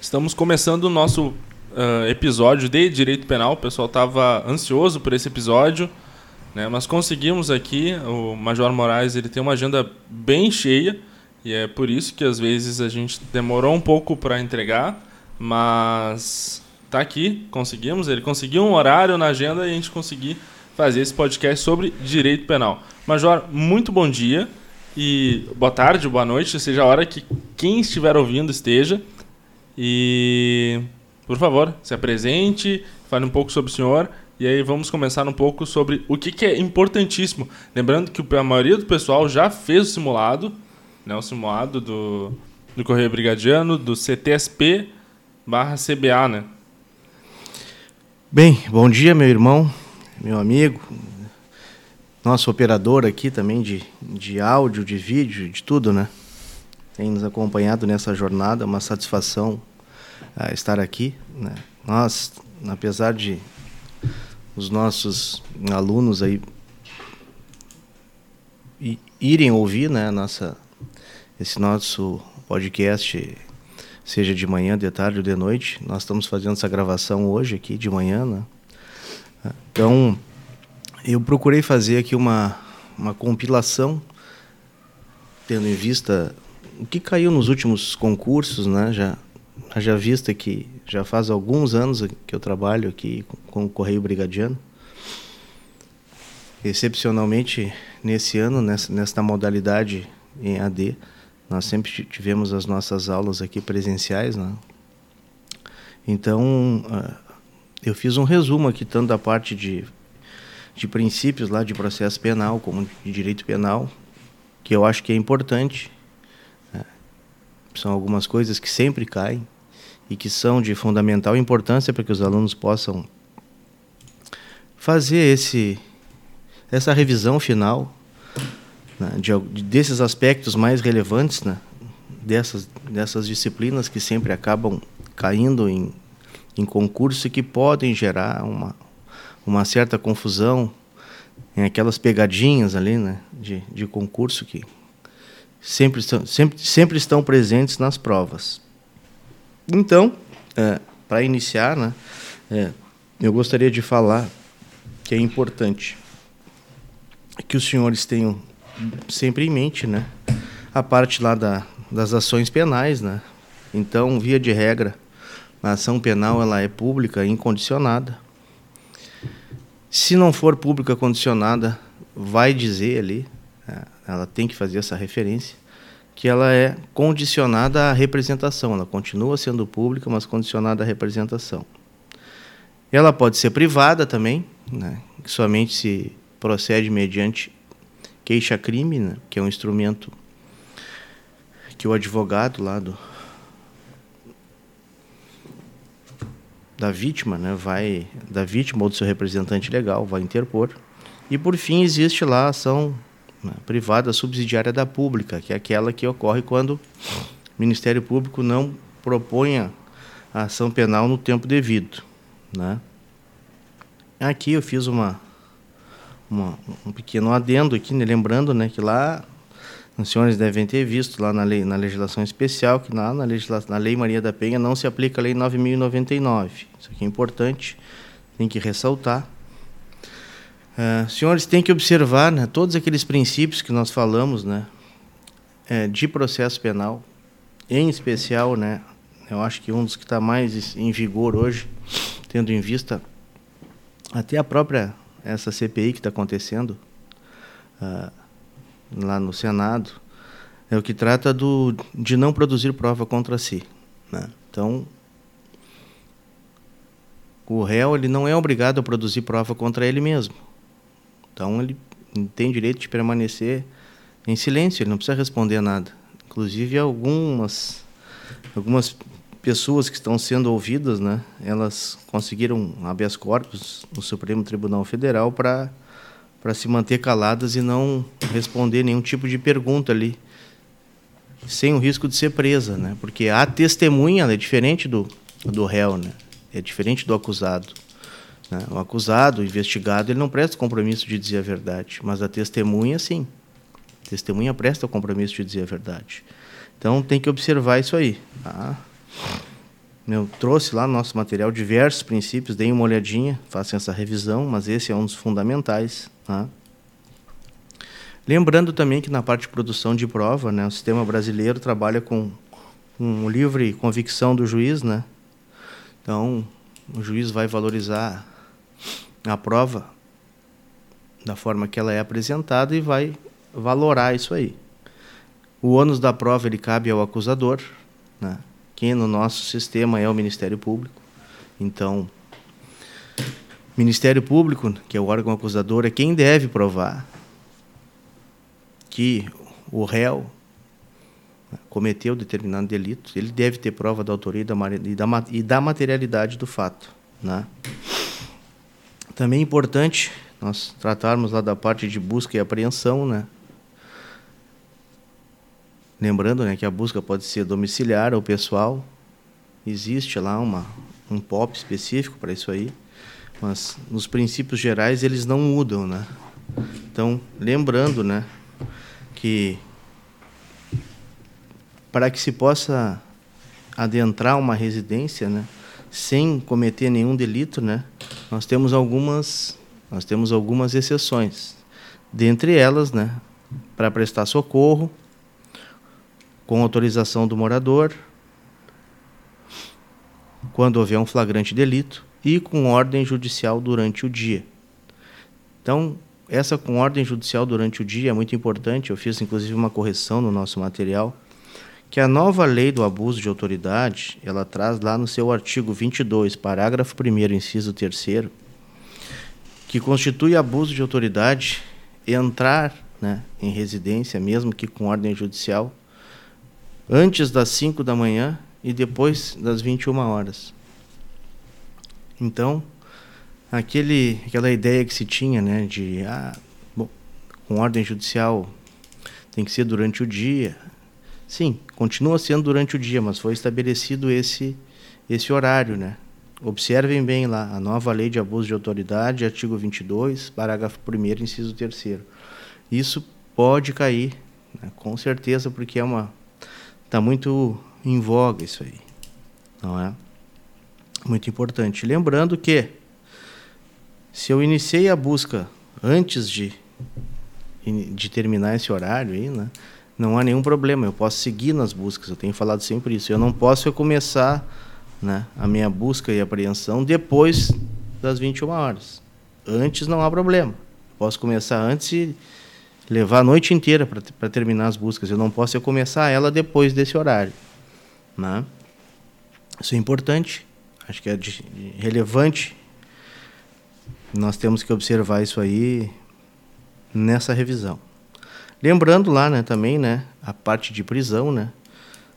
Estamos começando o nosso uh, episódio de Direito Penal. O pessoal estava ansioso por esse episódio, né? mas conseguimos aqui. O Major Moraes ele tem uma agenda bem cheia e é por isso que às vezes a gente demorou um pouco para entregar, mas tá aqui, conseguimos. Ele conseguiu um horário na agenda e a gente conseguiu fazer esse podcast sobre direito penal. Major, muito bom dia e boa tarde, boa noite, seja a hora que quem estiver ouvindo esteja. E por favor, se apresente, fale um pouco sobre o senhor e aí vamos começar um pouco sobre o que, que é importantíssimo. Lembrando que a maioria do pessoal já fez o simulado, né, o simulado do, do Correio Brigadiano, do CTSP barra CBA, né? Bem, bom dia, meu irmão, meu amigo, nosso operador aqui também de, de áudio, de vídeo, de tudo, né? Tem nos acompanhado nessa jornada, uma satisfação uh, estar aqui. Né? Nós, apesar de os nossos alunos aí irem ouvir, né, nossa, esse nosso podcast, seja de manhã, de tarde ou de noite, nós estamos fazendo essa gravação hoje aqui de manhã, né? Então, eu procurei fazer aqui uma, uma compilação, tendo em vista o que caiu nos últimos concursos, né? Já, já vista que já faz alguns anos que eu trabalho aqui com o Correio Brigadiano. Excepcionalmente, nesse ano, nessa, nessa modalidade em AD, nós sempre tivemos as nossas aulas aqui presenciais, né? Então, ah, eu fiz um resumo aqui, tanto da parte de, de princípios lá de processo penal, como de direito penal, que eu acho que é importante. São algumas coisas que sempre caem e que são de fundamental importância para que os alunos possam fazer esse, essa revisão final né, de, desses aspectos mais relevantes né, dessas, dessas disciplinas que sempre acabam caindo em em concurso que podem gerar uma, uma certa confusão em aquelas pegadinhas ali né, de, de concurso que sempre estão, sempre, sempre estão presentes nas provas. Então, é, para iniciar, né, é, eu gostaria de falar que é importante que os senhores tenham sempre em mente né, a parte lá da, das ações penais. Né? Então, via de regra, a ação penal ela é pública incondicionada. Se não for pública condicionada, vai dizer ali, é, ela tem que fazer essa referência, que ela é condicionada à representação. Ela continua sendo pública, mas condicionada à representação. Ela pode ser privada também, né, que somente se procede mediante queixa-crime, né, que é um instrumento que o advogado lá do, da vítima, né, vai da vítima ou do seu representante legal, vai interpor. E por fim existe lá a ação né, privada subsidiária da pública, que é aquela que ocorre quando o Ministério Público não proponha a ação penal no tempo devido, né? Aqui eu fiz uma, uma um pequeno adendo aqui, né, lembrando, né, que lá os senhores devem ter visto lá na, lei, na legislação especial que na, na, legislação, na Lei Maria da Penha não se aplica a Lei 9.099. Isso aqui é importante, tem que ressaltar. Uh, senhores têm que observar né, todos aqueles princípios que nós falamos né, é, de processo penal, em especial, né, eu acho que um dos que está mais em vigor hoje, tendo em vista até a própria essa CPI que está acontecendo, uh, lá no Senado, é o que trata do, de não produzir prova contra si. Né? Então, o réu ele não é obrigado a produzir prova contra ele mesmo. Então, ele tem direito de permanecer em silêncio, ele não precisa responder nada. Inclusive, algumas, algumas pessoas que estão sendo ouvidas, né, elas conseguiram habeas corpus no Supremo Tribunal Federal para para se manter caladas e não responder nenhum tipo de pergunta ali, sem o risco de ser presa, né? Porque a testemunha é diferente do, do réu, né? É diferente do acusado. Né? O acusado, o investigado, ele não presta compromisso de dizer a verdade, mas a testemunha, sim. A testemunha presta o compromisso de dizer a verdade. Então tem que observar isso aí. Tá? Eu trouxe lá no nosso material diversos princípios, deem uma olhadinha, façam essa revisão, mas esse é um dos fundamentais. Tá? Lembrando também que na parte de produção de prova, né, o sistema brasileiro trabalha com, com livre convicção do juiz, né? Então, o juiz vai valorizar a prova da forma que ela é apresentada e vai valorar isso aí. O ônus da prova ele cabe ao acusador, né? que no nosso sistema é o Ministério Público. Então, Ministério Público, que é o órgão acusador, é quem deve provar que o réu cometeu determinado delito, ele deve ter prova da autoria e da, e da materialidade do fato. Né? Também é importante nós tratarmos lá da parte de busca e apreensão, né? Lembrando né, que a busca pode ser domiciliar ou pessoal. Existe lá uma, um POP específico para isso aí, mas nos princípios gerais eles não mudam. Né? Então, lembrando né, que para que se possa adentrar uma residência né, sem cometer nenhum delito, né, nós temos algumas, nós temos algumas exceções. Dentre elas, né, para prestar socorro, com autorização do morador, quando houver um flagrante delito, e com ordem judicial durante o dia. Então, essa com ordem judicial durante o dia é muito importante. Eu fiz inclusive uma correção no nosso material, que a nova lei do abuso de autoridade, ela traz lá no seu artigo 22, parágrafo 1 inciso 3 que constitui abuso de autoridade entrar né, em residência, mesmo que com ordem judicial, antes das 5 da manhã e depois das 21 horas. Então, aquele, aquela ideia que se tinha, né, de ah, bom, com ordem judicial tem que ser durante o dia. Sim, continua sendo durante o dia, mas foi estabelecido esse esse horário, né? Observem bem lá, a nova lei de abuso de autoridade, artigo 22, parágrafo 1 inciso 3 Isso pode cair, né? com certeza, porque é uma Está muito em voga isso aí, não é? Muito importante. Lembrando que se eu iniciei a busca antes de, de terminar esse horário aí, né, não há nenhum problema. Eu posso seguir nas buscas. Eu tenho falado sempre isso. Eu não posso começar né, a minha busca e apreensão depois das 21 horas. Antes não há problema. Posso começar antes e levar a noite inteira para terminar as buscas. Eu não posso eu começar ela depois desse horário. Né? Isso é importante, acho que é de, de relevante. Nós temos que observar isso aí nessa revisão. Lembrando lá, né, também, né, a parte de prisão, né,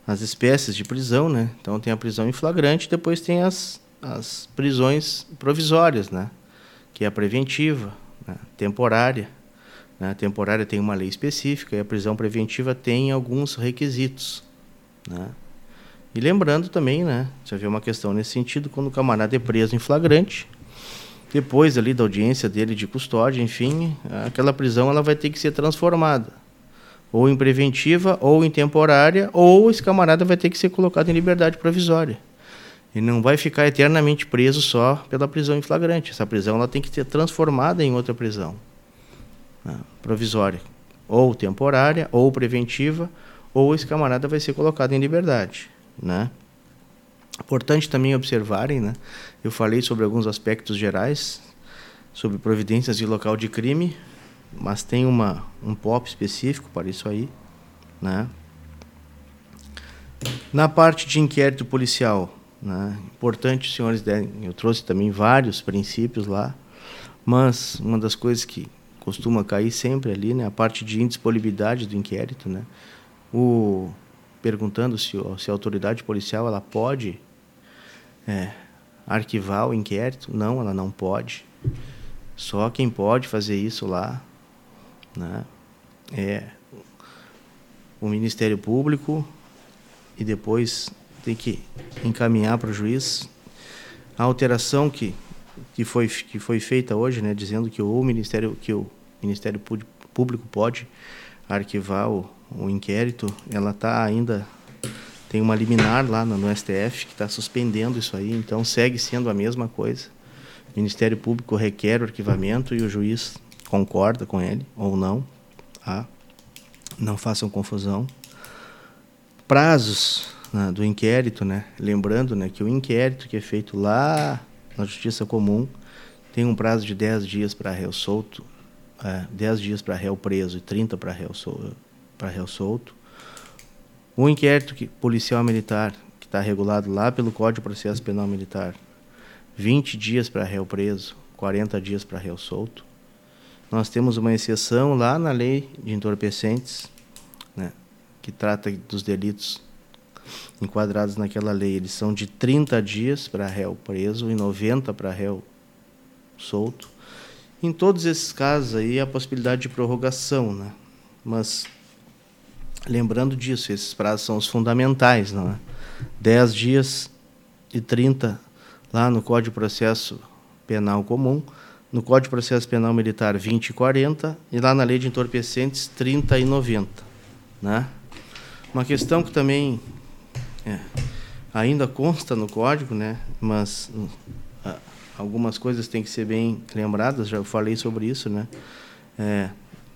as espécies de prisão, né. Então tem a prisão em flagrante, depois tem as, as prisões provisórias, né, que é a preventiva, né, temporária né? Temporária tem uma lei específica e a prisão preventiva tem alguns requisitos. Né? E lembrando também, né, já havia uma questão nesse sentido, quando o camarada é preso em flagrante, depois ali da audiência dele de custódia, enfim, aquela prisão ela vai ter que ser transformada ou em preventiva ou em temporária, ou esse camarada vai ter que ser colocado em liberdade provisória. E não vai ficar eternamente preso só pela prisão em flagrante. Essa prisão ela tem que ser transformada em outra prisão né, provisória, ou temporária, ou preventiva, ou esse camarada vai ser colocado em liberdade. Né? Importante também observarem, né? eu falei sobre alguns aspectos gerais, sobre providências de local de crime, mas tem uma, um POP específico para isso aí. Né? Na parte de inquérito policial, né? importante, os senhores, eu trouxe também vários princípios lá, mas uma das coisas que costuma cair sempre ali, né? A parte de indisponibilidade do inquérito, né? O perguntando se, se a autoridade policial ela pode é, arquivar o inquérito, não, ela não pode. Só quem pode fazer isso lá, né? É o Ministério Público e depois tem que encaminhar para o juiz a alteração que que foi que foi feita hoje, né, dizendo que o Ministério que o Ministério Público pode arquivar o, o inquérito, ela está ainda tem uma liminar lá no, no STF que está suspendendo isso aí, então segue sendo a mesma coisa. O Ministério Público requer o arquivamento e o juiz concorda com ele ou não. Tá? Não façam confusão. Prazos né, do inquérito, né? lembrando né, que o inquérito que é feito lá na Justiça Comum tem um prazo de 10 dias para réu solto, é, 10 dias para réu preso e 30 para réu, sol, réu solto. O inquérito que, policial militar, que está regulado lá pelo Código de Processo Penal Militar, 20 dias para réu preso, 40 dias para réu solto. Nós temos uma exceção lá na lei de entorpecentes, né, que trata dos delitos enquadrados naquela lei. Eles são de 30 dias para réu preso e 90 para réu solto. Em todos esses casos aí, a possibilidade de prorrogação, né? Mas lembrando disso, esses prazos são os fundamentais, não é? 10 dias e 30 lá no Código de Processo Penal Comum, no Código de Processo Penal Militar 20 e 40 e lá na Lei de Entorpecentes 30 e 90, né? Uma questão que também é, ainda consta no código, né? Mas algumas coisas têm que ser bem lembradas, já falei sobre isso, né? É,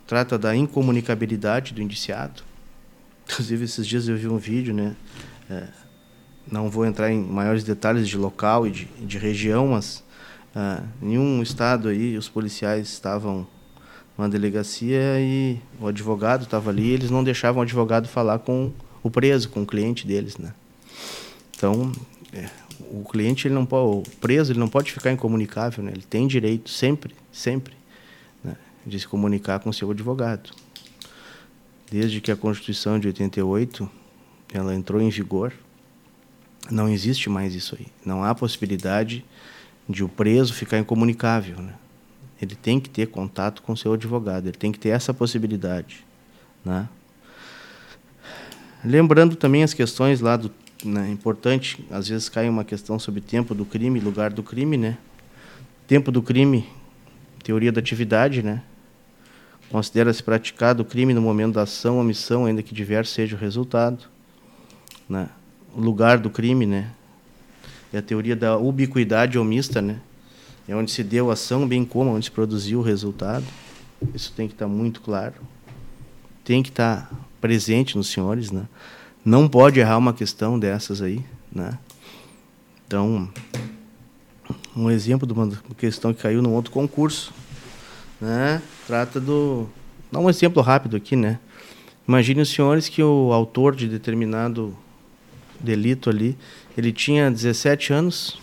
trata da incomunicabilidade do indiciado. Inclusive, esses dias eu vi um vídeo, né? É, não vou entrar em maiores detalhes de local e de, de região, mas uh, em um estado aí os policiais estavam numa delegacia e o advogado estava ali, eles não deixavam o advogado falar com o preso, com o cliente deles, né? Então, é, o cliente ele não pode, o preso ele não pode ficar incomunicável, né? Ele tem direito sempre, sempre, né, de se comunicar com o seu advogado desde que a Constituição de 88 ela entrou em vigor, não existe mais isso aí. Não há possibilidade de o preso ficar incomunicável. Né? Ele tem que ter contato com seu advogado, ele tem que ter essa possibilidade. Né? Lembrando também as questões lá do. Né, importante, às vezes cai uma questão sobre tempo do crime, lugar do crime, né? Tempo do crime, teoria da atividade, né? Considera-se praticado o crime no momento da ação omissão, ainda que diverso seja o resultado. Né? O lugar do crime, né? É a teoria da ubiquidade omista, né? É onde se deu a ação, bem como onde se produziu o resultado. Isso tem que estar muito claro. Tem que estar presente nos senhores, né? Não pode errar uma questão dessas aí, né? Então, um exemplo de uma questão que caiu num outro concurso, né? Trata do. Dá um exemplo rápido aqui, né? Imagine os senhores que o autor de determinado delito ali, ele tinha 17 anos,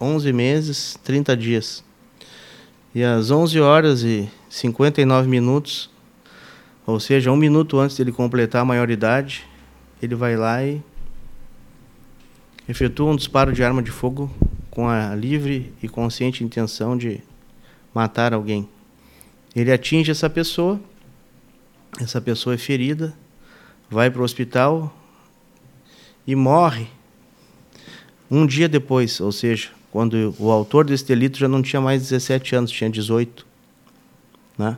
11 meses, 30 dias. E às 11 horas e 59 minutos, ou seja, um minuto antes dele completar a maioridade, ele vai lá e efetua um disparo de arma de fogo com a livre e consciente intenção de matar alguém. Ele atinge essa pessoa, essa pessoa é ferida, vai para o hospital e morre um dia depois, ou seja, quando o autor desse delito já não tinha mais 17 anos, tinha 18. Né?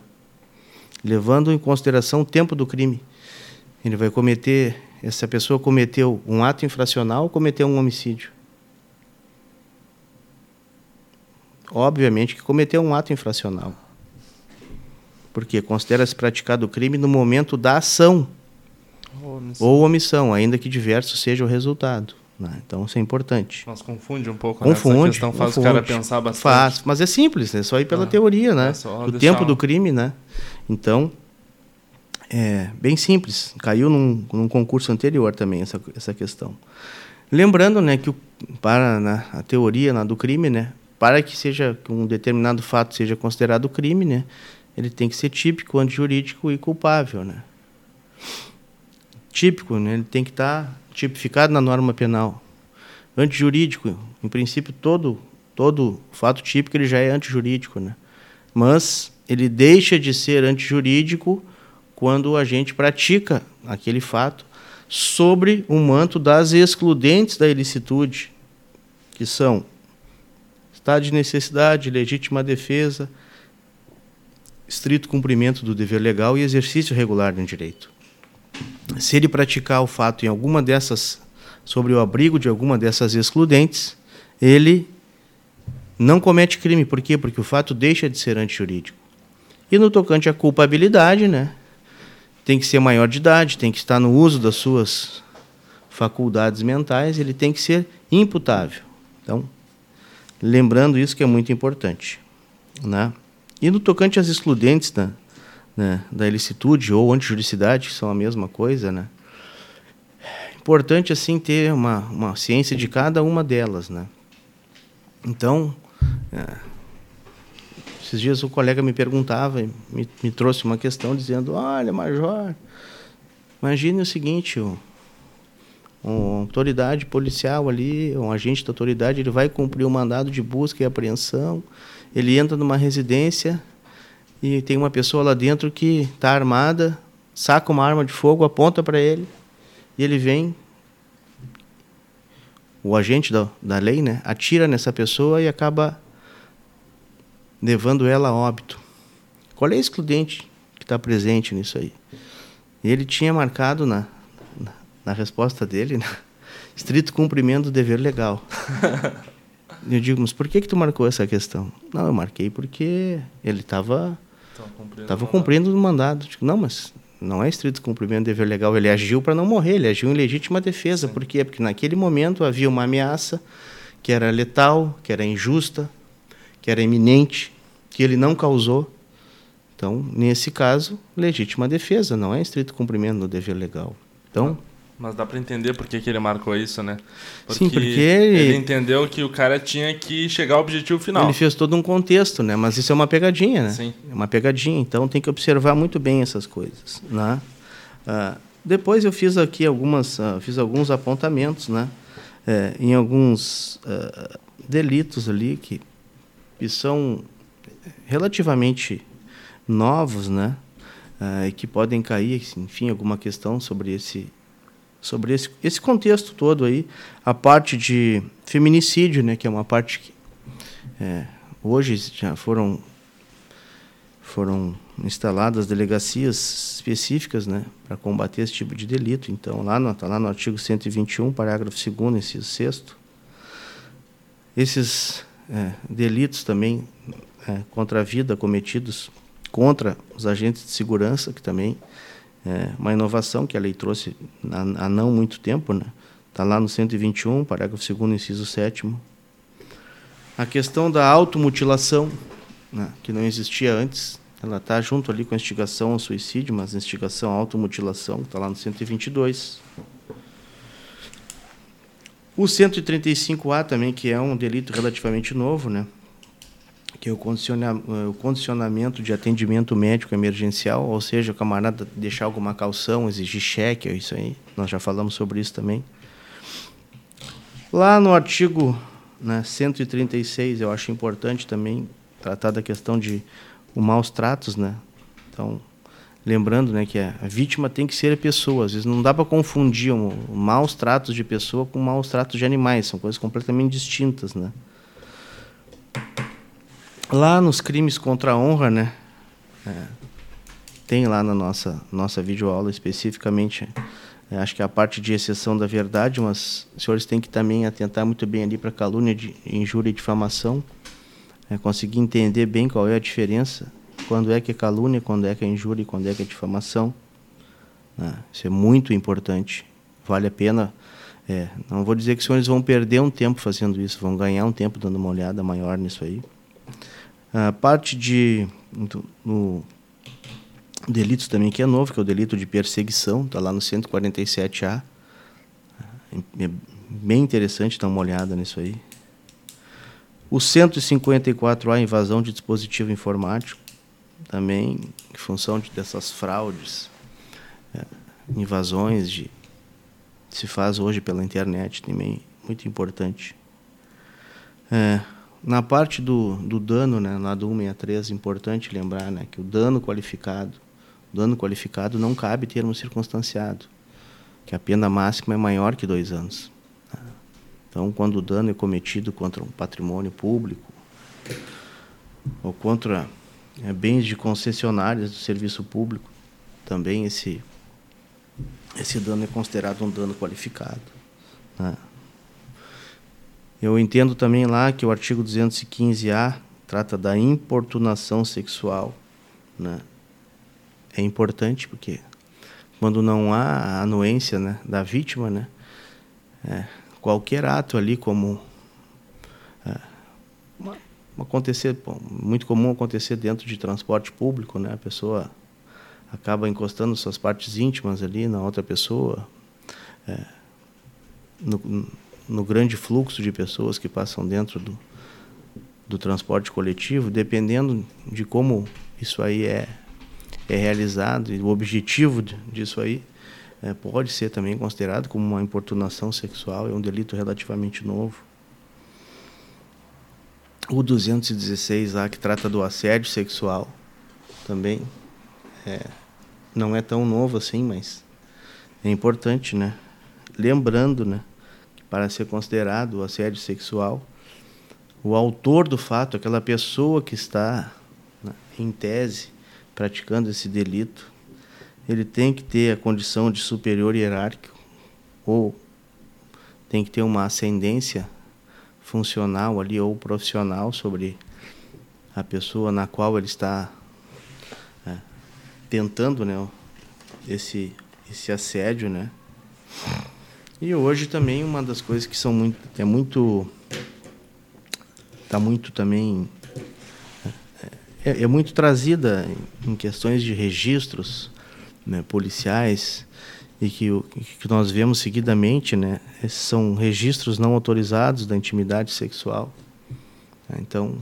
Levando em consideração o tempo do crime. Ele vai cometer, essa pessoa cometeu um ato infracional ou cometeu um homicídio? Obviamente que cometeu um ato infracional porque considera-se praticado o crime no momento da ação ou omissão, ou omissão ainda que diverso seja o resultado. Né? Então isso é importante. Mas confunde um pouco, confunde, né? Essa questão faz confunde, o cara pensar bastante. Faz, mas é simples, é só ir pela ah, teoria, né? É o tempo do crime, né? Então, é bem simples. Caiu num, num concurso anterior também essa, essa questão. Lembrando, né, que o, para né, a teoria né, do crime, né, para que seja que um determinado fato seja considerado crime, né, ele tem que ser típico, antijurídico e culpável, né? Típico, né? Ele tem que estar tá tipificado na norma penal. Antijurídico, em princípio, todo todo fato típico ele já é antijurídico, né? Mas ele deixa de ser antijurídico quando a gente pratica aquele fato sobre o manto das excludentes da ilicitude, que são estado de necessidade, legítima defesa, estrito cumprimento do dever legal e exercício regular do direito. Se ele praticar o fato em alguma dessas sobre o abrigo de alguma dessas excludentes, ele não comete crime. Por quê? Porque o fato deixa de ser antijurídico. E no tocante à culpabilidade, né, tem que ser maior de idade, tem que estar no uso das suas faculdades mentais, ele tem que ser imputável. Então, lembrando isso que é muito importante. Né? E no tocante às excludentes né, né, da ilicitude ou antijuricidade, que são a mesma coisa, né? importante assim ter uma, uma ciência de cada uma delas. Né? Então, é, esses dias o colega me perguntava, me, me trouxe uma questão dizendo, olha, Major, imagine o seguinte, o, uma autoridade policial ali, um agente da autoridade, ele vai cumprir o um mandado de busca e apreensão, ele entra numa residência e tem uma pessoa lá dentro que está armada, saca uma arma de fogo, aponta para ele e ele vem, o agente da, da lei, né, atira nessa pessoa e acaba levando ela a óbito. Qual é o excludente que está presente nisso aí? Ele tinha marcado na, na, resposta dele, né? estrito cumprimento do dever legal. eu digo, mas por que que tu marcou essa questão? Não, eu marquei porque ele estava estava cumprindo o mandado. Digo, não, mas não é estrito cumprimento do dever legal. Ele agiu para não morrer, ele agiu em legítima defesa. Sim. Por quê? Porque naquele momento havia uma ameaça que era letal, que era injusta, que era iminente, que ele não causou. Então, nesse caso, legítima defesa, não é estrito cumprimento do dever legal. Então, mas dá para entender por que, que ele marcou isso, né? Porque Sim, porque ele... ele entendeu que o cara tinha que chegar ao objetivo final. Ele fez todo um contexto, né? Mas isso é uma pegadinha, né? Sim. É uma pegadinha, então tem que observar muito bem essas coisas, né? Ah, depois eu fiz aqui algumas, uh, fiz alguns apontamentos, né? É, em alguns uh, delitos ali que, que são relativamente novos, né? Uh, que podem cair, enfim, alguma questão sobre esse sobre esse, esse contexto todo aí, a parte de feminicídio, né, que é uma parte que é, hoje já foram foram instaladas delegacias específicas, né, para combater esse tipo de delito. Então, lá no, tá lá no artigo 121, parágrafo 2 inciso 6 esses é, delitos também é, contra a vida cometidos contra os agentes de segurança, que também é uma inovação que a lei trouxe há, há não muito tempo, né? Está lá no 121, parágrafo 2 inciso 7 A questão da automutilação, né, que não existia antes, ela está junto ali com a instigação ao suicídio, mas instigação à automutilação, está lá no 122. O 135A também, que é um delito relativamente novo, né? Que é o, condiciona, o condicionamento de atendimento médico emergencial, ou seja, o camarada deixar alguma calção, exigir cheque, é isso aí, nós já falamos sobre isso também. Lá no artigo né, 136, eu acho importante também tratar da questão de o maus tratos, né? Então, lembrando, né, que a vítima tem que ser a pessoa. Às vezes não dá para confundir o maus tratos de pessoa com maus tratos de animais, são coisas completamente distintas, né? Lá nos crimes contra a honra, né? É, tem lá na nossa, nossa videoaula especificamente, é, acho que é a parte de exceção da verdade, mas os senhores têm que também atentar muito bem ali para calúnia, de, injúria e difamação, é, conseguir entender bem qual é a diferença, quando é que é calúnia, quando é que é injúria e quando é que é difamação. Né? Isso é muito importante, vale a pena. É, não vou dizer que os senhores vão perder um tempo fazendo isso, vão ganhar um tempo dando uma olhada maior nisso aí. A parte de no, delitos também que é novo, que é o delito de perseguição, está lá no 147A. É bem interessante dar uma olhada nisso aí. O 154A, invasão de dispositivo informático, também em função de, dessas fraudes, é, invasões de se faz hoje pela internet também muito importante. É, na parte do, do dano, né, lá do 163, é importante lembrar né, que o dano qualificado, dano qualificado não cabe termo circunstanciado, que a pena máxima é maior que dois anos. Tá? Então, quando o dano é cometido contra um patrimônio público ou contra é, bens de concessionárias do serviço público, também esse, esse dano é considerado um dano qualificado. Né? Eu entendo também lá que o artigo 215-A trata da importunação sexual. Né? É importante porque quando não há a anuência né, da vítima, né, é, qualquer ato ali como é, acontecer muito comum acontecer dentro de transporte público, né, a pessoa acaba encostando suas partes íntimas ali na outra pessoa, é, no, no grande fluxo de pessoas que passam dentro do, do transporte coletivo, dependendo de como isso aí é é realizado e o objetivo disso aí é, pode ser também considerado como uma importunação sexual, é um delito relativamente novo. O 216 lá que trata do assédio sexual também é, não é tão novo assim, mas é importante, né? Lembrando, né, para ser considerado assédio sexual, o autor do fato, aquela pessoa que está né, em tese praticando esse delito, ele tem que ter a condição de superior hierárquico ou tem que ter uma ascendência funcional ali ou profissional sobre a pessoa na qual ele está é, tentando né, esse, esse assédio, né? E hoje também uma das coisas que são muito é muito está muito também é, é muito trazida em questões de registros né, policiais e que, que nós vemos seguidamente, né, são registros não autorizados da intimidade sexual. Então,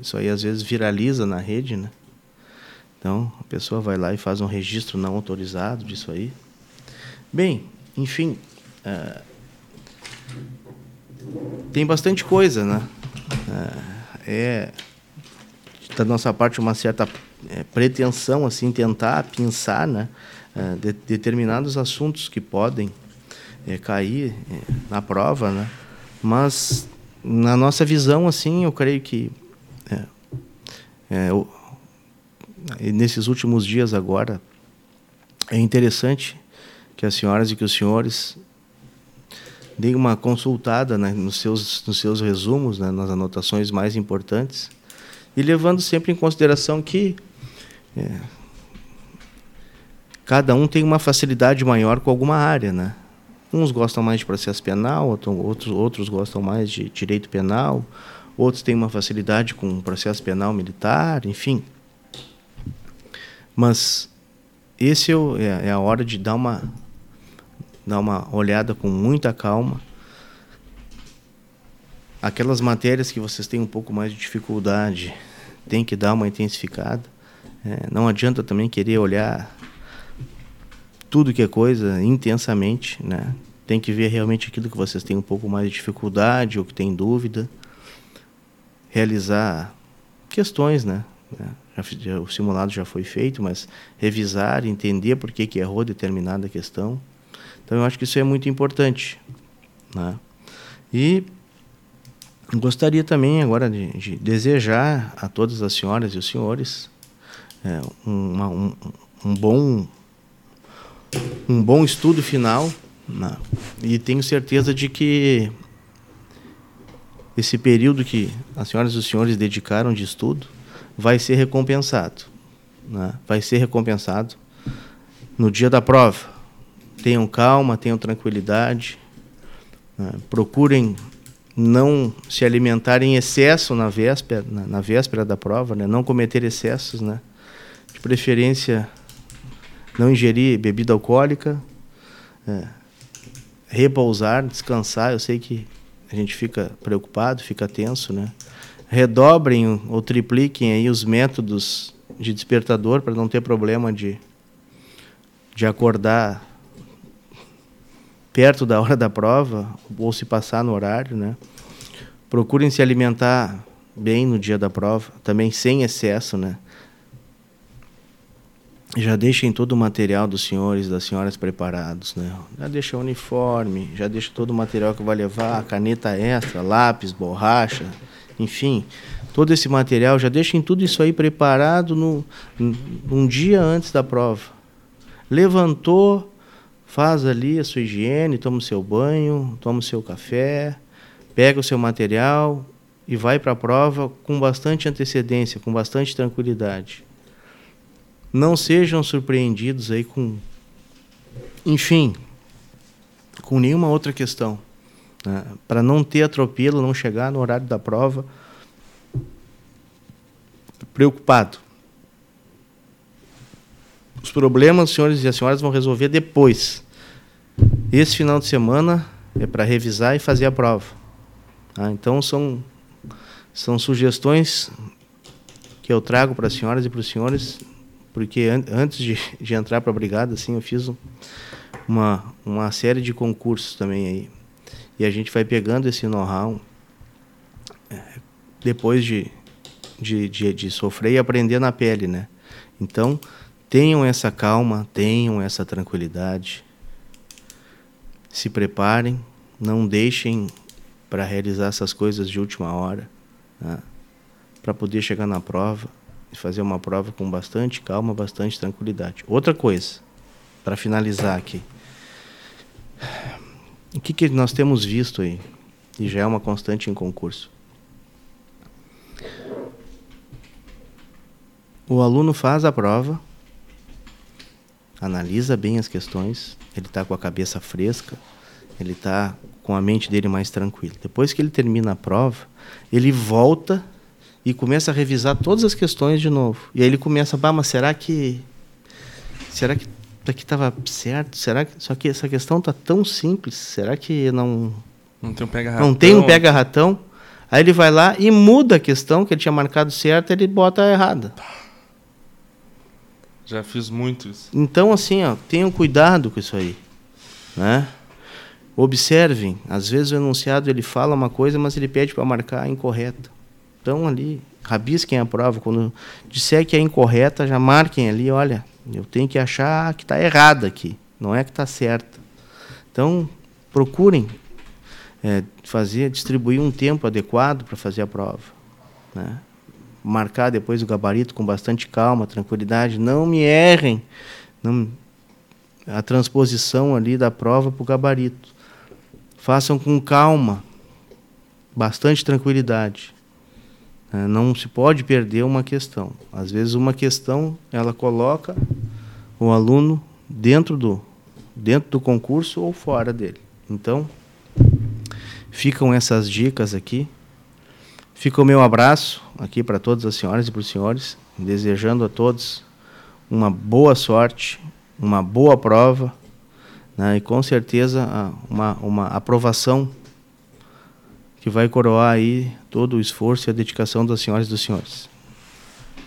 isso aí às vezes viraliza na rede, né? Então, a pessoa vai lá e faz um registro não autorizado disso aí. Bem, enfim, uh, tem bastante coisa, né? Uh, é da nossa parte uma certa é, pretensão assim tentar pensar né é, de, determinados assuntos que podem é, cair é, na prova né mas na nossa visão assim eu creio que é, é, nesses últimos dias agora é interessante que as senhoras e que os senhores deem uma consultada né, nos seus nos seus resumos né, nas anotações mais importantes e levando sempre em consideração que é, cada um tem uma facilidade maior com alguma área, né? Uns gostam mais de processo penal, outros, outros gostam mais de direito penal, outros têm uma facilidade com processo penal militar, enfim. Mas esse é, é a hora de dar uma, dar uma olhada com muita calma aquelas matérias que vocês têm um pouco mais de dificuldade, tem que dar uma intensificada. É, não adianta também querer olhar tudo que é coisa intensamente, né? Tem que ver realmente aquilo que vocês têm um pouco mais de dificuldade ou que tem dúvida. Realizar questões, né? Já, o simulado já foi feito, mas revisar, entender por que, que errou determinada questão. Então eu acho que isso é muito importante. Né? E Gostaria também agora de, de, desejar a todas as senhoras e os senhores é, uma, um, um, bom um bom estudo final né? e tenho certeza de que esse período que as senhoras e os senhores dedicaram de estudo vai ser recompensado, né? vai ser recompensado no dia da prova. Tenham calma, tenham tranquilidade, né? procurem não se alimentar em excesso na véspera, na, na véspera da prova, né? não cometer excessos, né? de preferência não ingerir bebida alcoólica, é, repousar, descansar. Eu sei que a gente fica preocupado, fica tenso, né? Redobrem ou tripliquem aí os métodos de despertador para não ter problema de, de acordar perto da hora da prova ou se passar no horário, né? Procurem se alimentar bem no dia da prova, também sem excesso, né? Já deixem todo o material dos senhores e das senhoras preparados, né? Já deixa o uniforme, já deixa todo o material que vai levar, caneta extra, lápis, borracha, enfim, todo esse material, já deixem tudo isso aí preparado no, um dia antes da prova. Levantou, faz ali a sua higiene, toma o seu banho, toma o seu café, pega o seu material e vai para a prova com bastante antecedência, com bastante tranquilidade. Não sejam surpreendidos aí com, enfim, com nenhuma outra questão. Né? Para não ter atropelo, não chegar no horário da prova preocupado. Os problemas os senhores e as senhoras vão resolver depois. Esse final de semana é para revisar e fazer a prova. Tá? Então são são sugestões que eu trago para as senhoras e para os senhores, porque an antes de, de entrar para a brigada, assim, eu fiz uma, uma série de concursos também aí. E a gente vai pegando esse know-how é, depois de, de, de, de sofrer e aprender na pele, né? Então, Tenham essa calma, tenham essa tranquilidade. Se preparem, não deixem para realizar essas coisas de última hora, né? para poder chegar na prova e fazer uma prova com bastante calma, bastante tranquilidade. Outra coisa, para finalizar aqui. O que, que nós temos visto aí? E já é uma constante em concurso. O aluno faz a prova, analisa bem as questões, ele está com a cabeça fresca, ele está com a mente dele mais tranquila. Depois que ele termina a prova, ele volta e começa a revisar todas as questões de novo. E aí ele começa, bah, mas será que será que aqui estava certo? Será que só que essa questão está tão simples? Será que não não tem um pega-ratão? Não tem um pega-ratão? Aí ele vai lá e muda a questão que ele tinha marcado certa, ele bota errada. Já fiz muito isso. Então, assim, ó, tenham cuidado com isso aí. Né? Observem, às vezes o enunciado ele fala uma coisa, mas ele pede para marcar incorreta. Então, ali, rabisquem a prova. Quando disser que é incorreta, já marquem ali, olha, eu tenho que achar que está errada aqui, não é que está certa. Então, procurem é, fazer, distribuir um tempo adequado para fazer a prova. Né? Marcar depois o gabarito com bastante calma, tranquilidade. Não me errem não, a transposição ali da prova para o gabarito. Façam com calma, bastante tranquilidade. É, não se pode perder uma questão. Às vezes uma questão ela coloca o aluno dentro do dentro do concurso ou fora dele. Então, ficam essas dicas aqui. Fica o meu abraço aqui para todas as senhoras e para os senhores, desejando a todos uma boa sorte, uma boa prova né, e com certeza uma, uma aprovação que vai coroar aí todo o esforço e a dedicação das senhoras e dos senhores.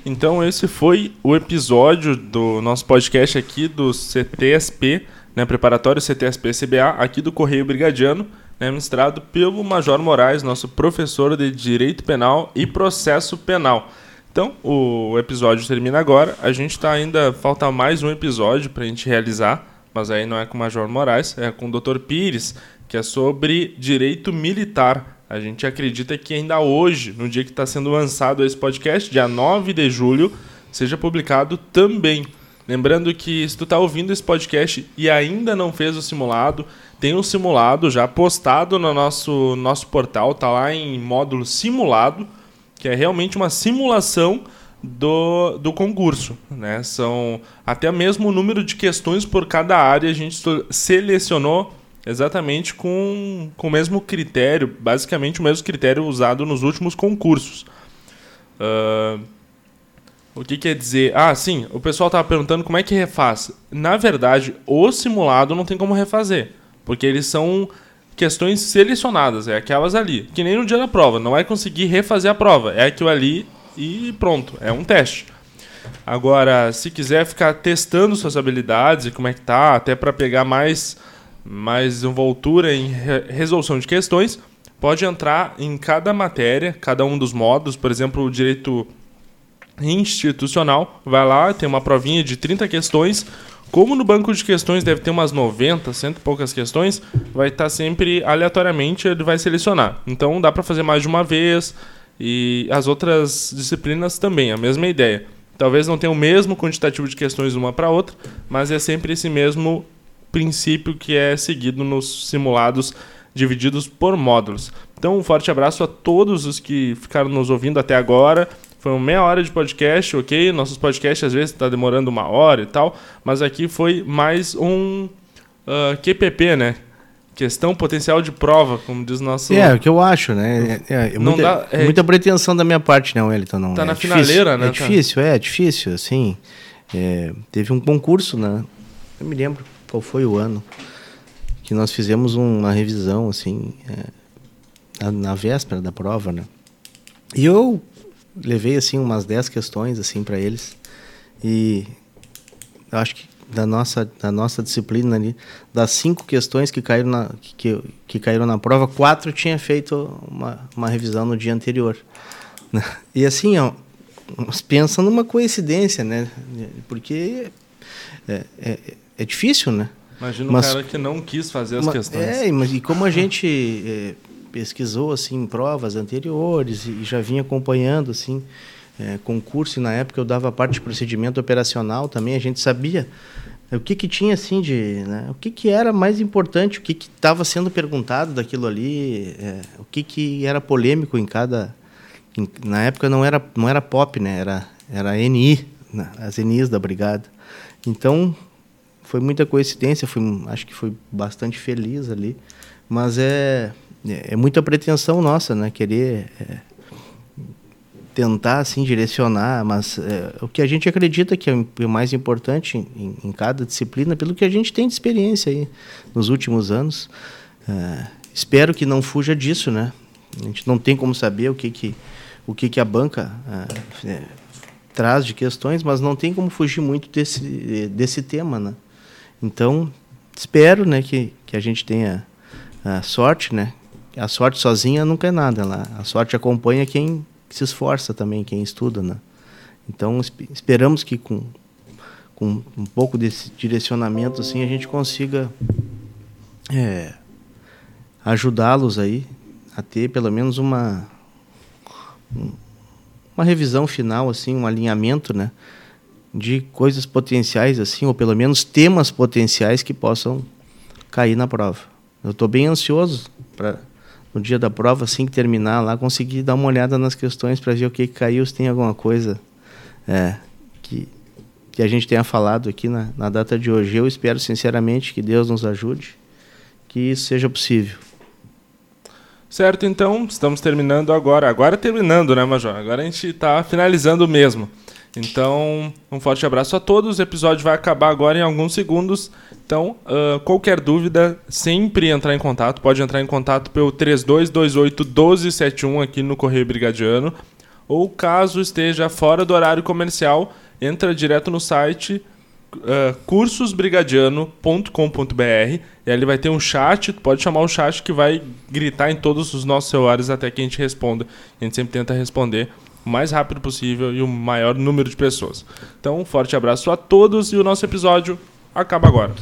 Então esse foi o episódio do nosso podcast aqui do CTSP, né, preparatório CTSP-CBA, aqui do Correio Brigadiano né, ministrado pelo Major Moraes, nosso professor de Direito Penal e Processo Penal. Então, o episódio termina agora. A gente está ainda. Falta mais um episódio para a gente realizar, mas aí não é com o Major Moraes, é com o Dr. Pires, que é sobre direito militar. A gente acredita que ainda hoje, no dia que está sendo lançado esse podcast, dia 9 de julho, seja publicado também. Lembrando que se tu está ouvindo esse podcast e ainda não fez o simulado, tem um simulado já postado no nosso, nosso portal, tá lá em módulo simulado, que é realmente uma simulação do, do concurso. Né? São até mesmo o número de questões por cada área a gente selecionou exatamente com, com o mesmo critério, basicamente o mesmo critério usado nos últimos concursos. Uh, o que quer dizer? Ah, sim, o pessoal estava perguntando como é que refaz. Na verdade, o simulado não tem como refazer. Porque eles são questões selecionadas, é aquelas ali. Que nem no dia da prova, não vai conseguir refazer a prova. É aquilo ali e pronto, é um teste. Agora, se quiser ficar testando suas habilidades e como é que tá, até para pegar mais mais envoltura em re resolução de questões, pode entrar em cada matéria, cada um dos módulos, por exemplo, o direito institucional, vai lá, tem uma provinha de 30 questões, como no banco de questões deve ter umas 90, cento e poucas questões, vai estar tá sempre aleatoriamente, ele vai selecionar. Então dá para fazer mais de uma vez e as outras disciplinas também, a mesma ideia. Talvez não tenha o mesmo quantitativo de questões uma para outra, mas é sempre esse mesmo princípio que é seguido nos simulados divididos por módulos. Então, um forte abraço a todos os que ficaram nos ouvindo até agora. Foi uma meia hora de podcast, ok? Nossos podcasts às vezes está demorando uma hora e tal, mas aqui foi mais um uh, ah, QPP, né? Questão potencial de prova, como diz o nosso. É, o que eu acho, né? É, é, muita, dá, é, muita pretensão da minha parte, não, Wellington. Não. Tá é na difícil, finaleira, né? É difícil, é, é difícil, assim. É, teve um concurso, né? Eu me lembro qual foi o ano que nós fizemos uma revisão, assim, é, na, na, véspera da prova, né? E eu levei, assim, umas 10 questões, assim, para eles. E eu acho que da nossa, da nossa disciplina ali, das cinco questões que caíram na, que, que caíram na prova, quatro tinha feito uma, uma revisão no dia anterior. E assim, ó, pensa numa coincidência, né? Porque é, é, é difícil, né? Imagina mas, um cara que não quis fazer as questões. É, mas e como a gente é, pesquisou assim provas anteriores e já vinha acompanhando assim é, concurso e na época eu dava parte de procedimento operacional também a gente sabia o que que tinha assim de né, o que que era mais importante o que que estava sendo perguntado daquilo ali é, o que que era polêmico em cada em, na época não era não era pop né era era NI né, as NIs da brigada. Então foi muita coincidência, fui, acho que foi bastante feliz ali, mas é, é, é muita pretensão nossa, né? Querer é, tentar assim direcionar, mas é, o que a gente acredita que é o mais importante em, em, cada disciplina, pelo que a gente tem de experiência aí nos últimos anos, é, espero que não fuja disso, né? A gente não tem como saber o que que o que que a banca é, é, traz de questões, mas não tem como fugir muito desse desse tema, né? Então, espero né, que, que a gente tenha a sorte, né? A sorte sozinha nunca é nada lá. A sorte acompanha quem se esforça também, quem estuda, né? Então, esperamos que com, com um pouco desse direcionamento assim a gente consiga é, ajudá-los aí a ter pelo menos uma uma revisão final assim um alinhamento né de coisas potenciais, assim, ou pelo menos temas potenciais que possam cair na prova. Eu estou bem ansioso para no dia da prova, assim que terminar lá, conseguir dar uma olhada nas questões para ver o que, que caiu, se tem alguma coisa é, que, que a gente tenha falado aqui na, na data de hoje. Eu espero sinceramente que Deus nos ajude, que isso seja possível. Certo, então estamos terminando agora. Agora terminando, né, Major? Agora a gente está finalizando mesmo. Então, um forte abraço a todos. O episódio vai acabar agora em alguns segundos. Então, uh, qualquer dúvida, sempre entrar em contato. Pode entrar em contato pelo 3228 1271 aqui no Correio Brigadiano. Ou caso esteja fora do horário comercial, entra direto no site uh, cursosbrigadiano.com.br e ali vai ter um chat. Pode chamar o chat que vai gritar em todos os nossos celulares até que a gente responda. A gente sempre tenta responder o mais rápido possível e o maior número de pessoas. Então, um forte abraço a todos e o nosso episódio acaba agora.